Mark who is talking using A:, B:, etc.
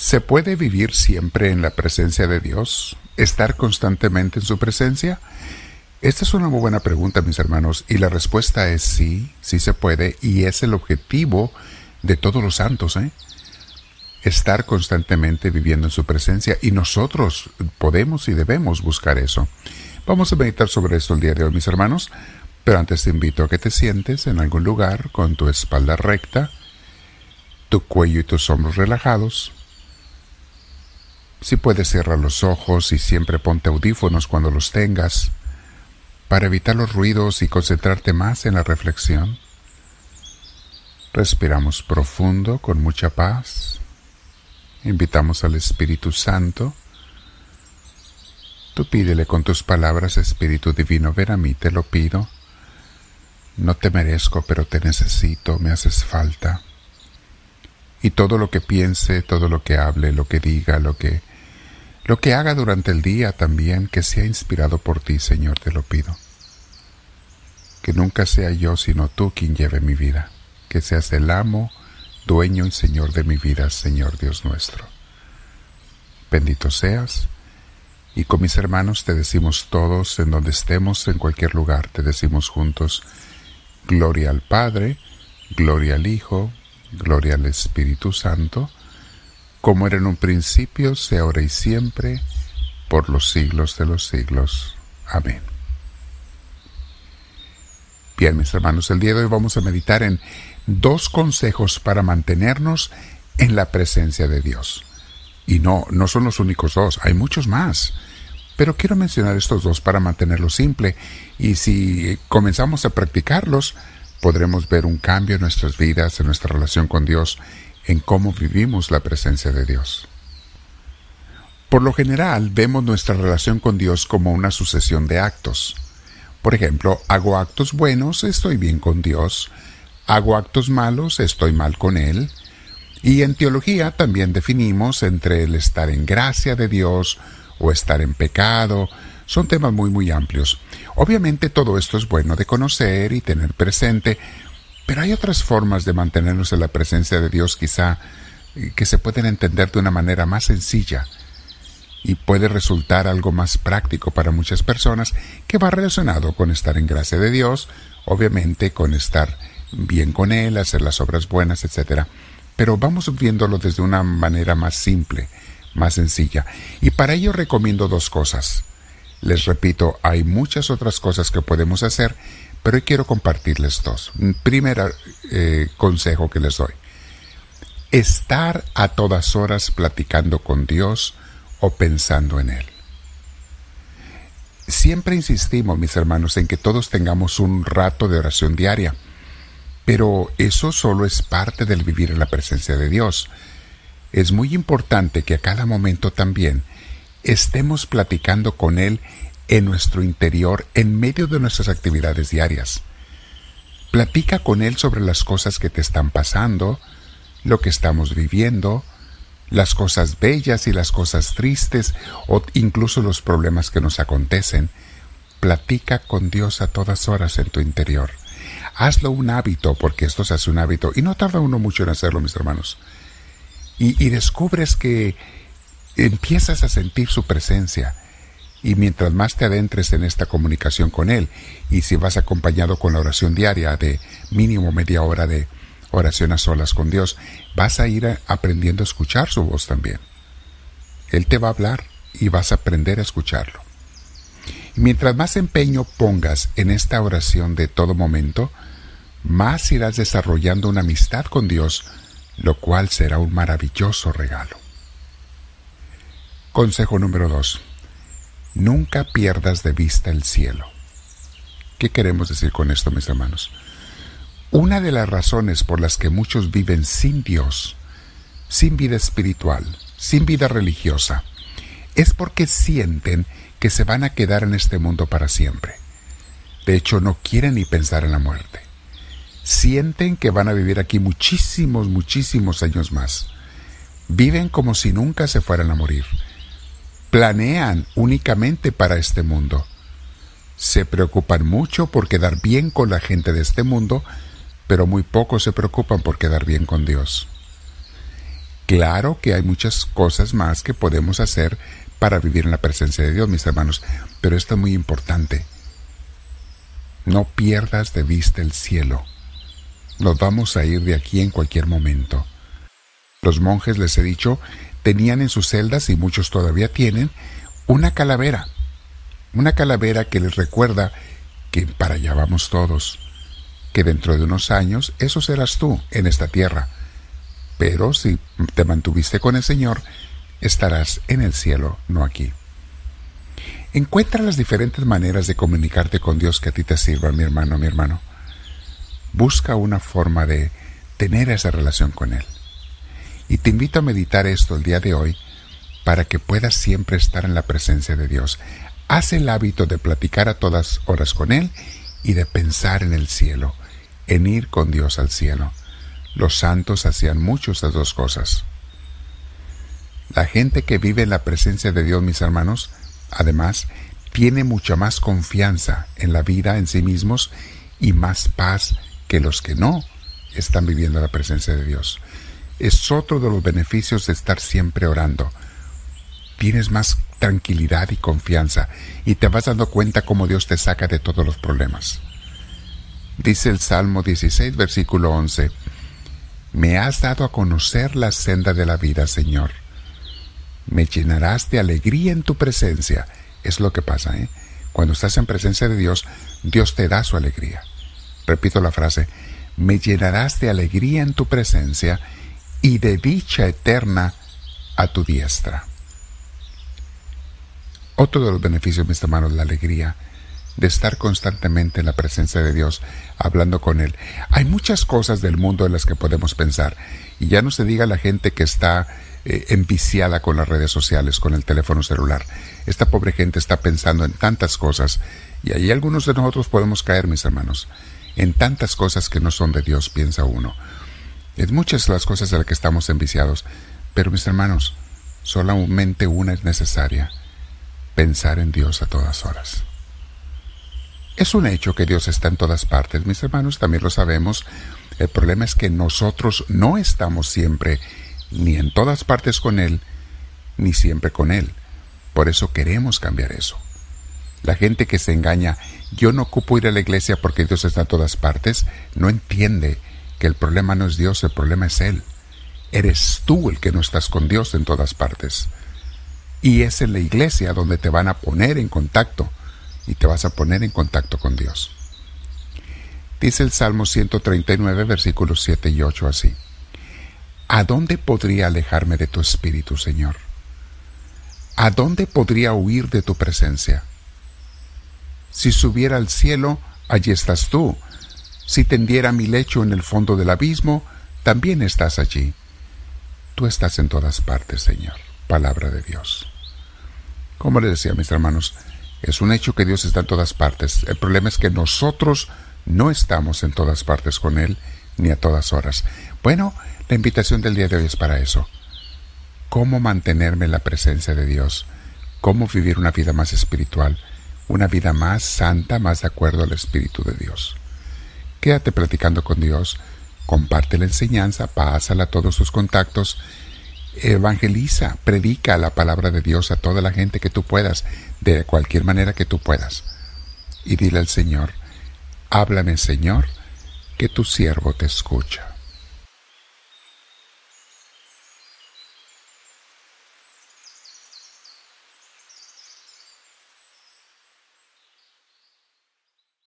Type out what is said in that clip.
A: ¿Se puede vivir siempre en la presencia de Dios? ¿Estar constantemente en su presencia? Esta es una muy buena pregunta, mis hermanos, y la respuesta es sí, sí se puede, y es el objetivo de todos los santos, ¿eh? Estar constantemente viviendo en su presencia, y nosotros podemos y debemos buscar eso. Vamos a meditar sobre esto el día de hoy, mis hermanos, pero antes te invito a que te sientes en algún lugar con tu espalda recta, tu cuello y tus hombros relajados, si puedes cerrar los ojos y siempre ponte audífonos cuando los tengas para evitar los ruidos y concentrarte más en la reflexión. Respiramos profundo con mucha paz. Invitamos al Espíritu Santo. Tú pídele con tus palabras, Espíritu Divino, ven a mí, te lo pido. No te merezco, pero te necesito, me haces falta. Y todo lo que piense, todo lo que hable, lo que diga, lo que lo que haga durante el día también, que sea inspirado por ti, Señor, te lo pido. Que nunca sea yo, sino tú quien lleve mi vida. Que seas el amo, dueño y Señor de mi vida, Señor Dios nuestro. Bendito seas. Y con mis hermanos te decimos todos, en donde estemos, en cualquier lugar, te decimos juntos, Gloria al Padre, Gloria al Hijo, Gloria al Espíritu Santo, como era en un principio, sea ahora y siempre, por los siglos de los siglos. Amén. Bien, mis hermanos, el día de hoy vamos a meditar en dos consejos para mantenernos en la presencia de Dios. Y no, no son los únicos dos, hay muchos más. Pero quiero mencionar estos dos para mantenerlo simple y si comenzamos a practicarlos, podremos ver un cambio en nuestras vidas, en nuestra relación con Dios en cómo vivimos la presencia de Dios. Por lo general vemos nuestra relación con Dios como una sucesión de actos. Por ejemplo, hago actos buenos, estoy bien con Dios, hago actos malos, estoy mal con Él. Y en teología también definimos entre el estar en gracia de Dios o estar en pecado. Son temas muy muy amplios. Obviamente todo esto es bueno de conocer y tener presente, pero hay otras formas de mantenernos en la presencia de Dios quizá eh, que se pueden entender de una manera más sencilla y puede resultar algo más práctico para muchas personas que va relacionado con estar en gracia de Dios, obviamente con estar bien con Él, hacer las obras buenas, etc. Pero vamos viéndolo desde una manera más simple, más sencilla. Y para ello recomiendo dos cosas. Les repito, hay muchas otras cosas que podemos hacer, pero hoy quiero compartirles dos. Primer eh, consejo que les doy. Estar a todas horas platicando con Dios o pensando en Él. Siempre insistimos, mis hermanos, en que todos tengamos un rato de oración diaria, pero eso solo es parte del vivir en la presencia de Dios. Es muy importante que a cada momento también estemos platicando con Él en nuestro interior en medio de nuestras actividades diarias. Platica con Él sobre las cosas que te están pasando, lo que estamos viviendo, las cosas bellas y las cosas tristes o incluso los problemas que nos acontecen. Platica con Dios a todas horas en tu interior. Hazlo un hábito, porque esto se hace un hábito, y no tarda uno mucho en hacerlo, mis hermanos. Y, y descubres que empiezas a sentir su presencia, y mientras más te adentres en esta comunicación con Él, y si vas acompañado con la oración diaria de mínimo media hora de oración a solas con Dios, vas a ir aprendiendo a escuchar su voz también. Él te va a hablar y vas a aprender a escucharlo. Y mientras más empeño pongas en esta oración de todo momento, más irás desarrollando una amistad con Dios, lo cual será un maravilloso regalo. Consejo número 2 Nunca pierdas de vista el cielo. ¿Qué queremos decir con esto, mis hermanos? Una de las razones por las que muchos viven sin Dios, sin vida espiritual, sin vida religiosa, es porque sienten que se van a quedar en este mundo para siempre. De hecho, no quieren ni pensar en la muerte. Sienten que van a vivir aquí muchísimos, muchísimos años más. Viven como si nunca se fueran a morir planean únicamente para este mundo. Se preocupan mucho por quedar bien con la gente de este mundo, pero muy poco se preocupan por quedar bien con Dios. Claro que hay muchas cosas más que podemos hacer para vivir en la presencia de Dios, mis hermanos, pero esto es muy importante. No pierdas de vista el cielo. Nos vamos a ir de aquí en cualquier momento. Los monjes, les he dicho, tenían en sus celdas, y muchos todavía tienen, una calavera. Una calavera que les recuerda que para allá vamos todos, que dentro de unos años eso serás tú en esta tierra pero si te mantuviste con el Señor, estarás en el cielo, no aquí. Encuentra las diferentes maneras de comunicarte con Dios que a ti te sirvan, mi hermano, mi hermano. Busca una forma de tener esa relación con Él. Y te invito a meditar esto el día de hoy para que puedas siempre estar en la presencia de Dios. Haz el hábito de platicar a todas horas con Él y de pensar en el cielo, en ir con Dios al cielo. Los santos hacían mucho estas dos cosas. La gente que vive en la presencia de Dios, mis hermanos, además, tiene mucha más confianza en la vida, en sí mismos, y más paz que los que no están viviendo la presencia de Dios. Es otro de los beneficios de estar siempre orando. Tienes más tranquilidad y confianza y te vas dando cuenta cómo Dios te saca de todos los problemas. Dice el Salmo 16, versículo 11, me has dado a conocer la senda de la vida, Señor. Me llenarás de alegría en tu presencia. Es lo que pasa, ¿eh? Cuando estás en presencia de Dios, Dios te da su alegría. Repito la frase, me llenarás de alegría en tu presencia y de dicha eterna a tu diestra. Otro de los beneficios, mis hermanos, la alegría de estar constantemente en la presencia de Dios, hablando con Él. Hay muchas cosas del mundo en las que podemos pensar, y ya no se diga la gente que está eh, enviciada con las redes sociales, con el teléfono celular. Esta pobre gente está pensando en tantas cosas, y ahí algunos de nosotros podemos caer, mis hermanos, en tantas cosas que no son de Dios, piensa uno. Es muchas las cosas en las que estamos enviciados, pero mis hermanos, solamente una es necesaria, pensar en Dios a todas horas. Es un hecho que Dios está en todas partes, mis hermanos, también lo sabemos. El problema es que nosotros no estamos siempre ni en todas partes con Él, ni siempre con Él. Por eso queremos cambiar eso. La gente que se engaña, yo no ocupo ir a la iglesia porque Dios está en todas partes, no entiende que el problema no es Dios, el problema es Él. Eres tú el que no estás con Dios en todas partes. Y es en la iglesia donde te van a poner en contacto y te vas a poner en contacto con Dios. Dice el Salmo 139, versículos 7 y 8 así. ¿A dónde podría alejarme de tu espíritu, Señor? ¿A dónde podría huir de tu presencia? Si subiera al cielo, allí estás tú. Si tendiera mi lecho en el fondo del abismo, también estás allí. Tú estás en todas partes, Señor. Palabra de Dios. Como les decía, mis hermanos, es un hecho que Dios está en todas partes. El problema es que nosotros no estamos en todas partes con Él, ni a todas horas. Bueno, la invitación del día de hoy es para eso. ¿Cómo mantenerme en la presencia de Dios? ¿Cómo vivir una vida más espiritual? Una vida más santa, más de acuerdo al Espíritu de Dios. Quédate platicando con Dios, comparte la enseñanza, pásala a todos tus contactos evangeliza, predica la palabra de Dios a toda la gente que tú puedas, de cualquier manera que tú puedas. Y dile al Señor, háblame Señor, que tu siervo te escucha.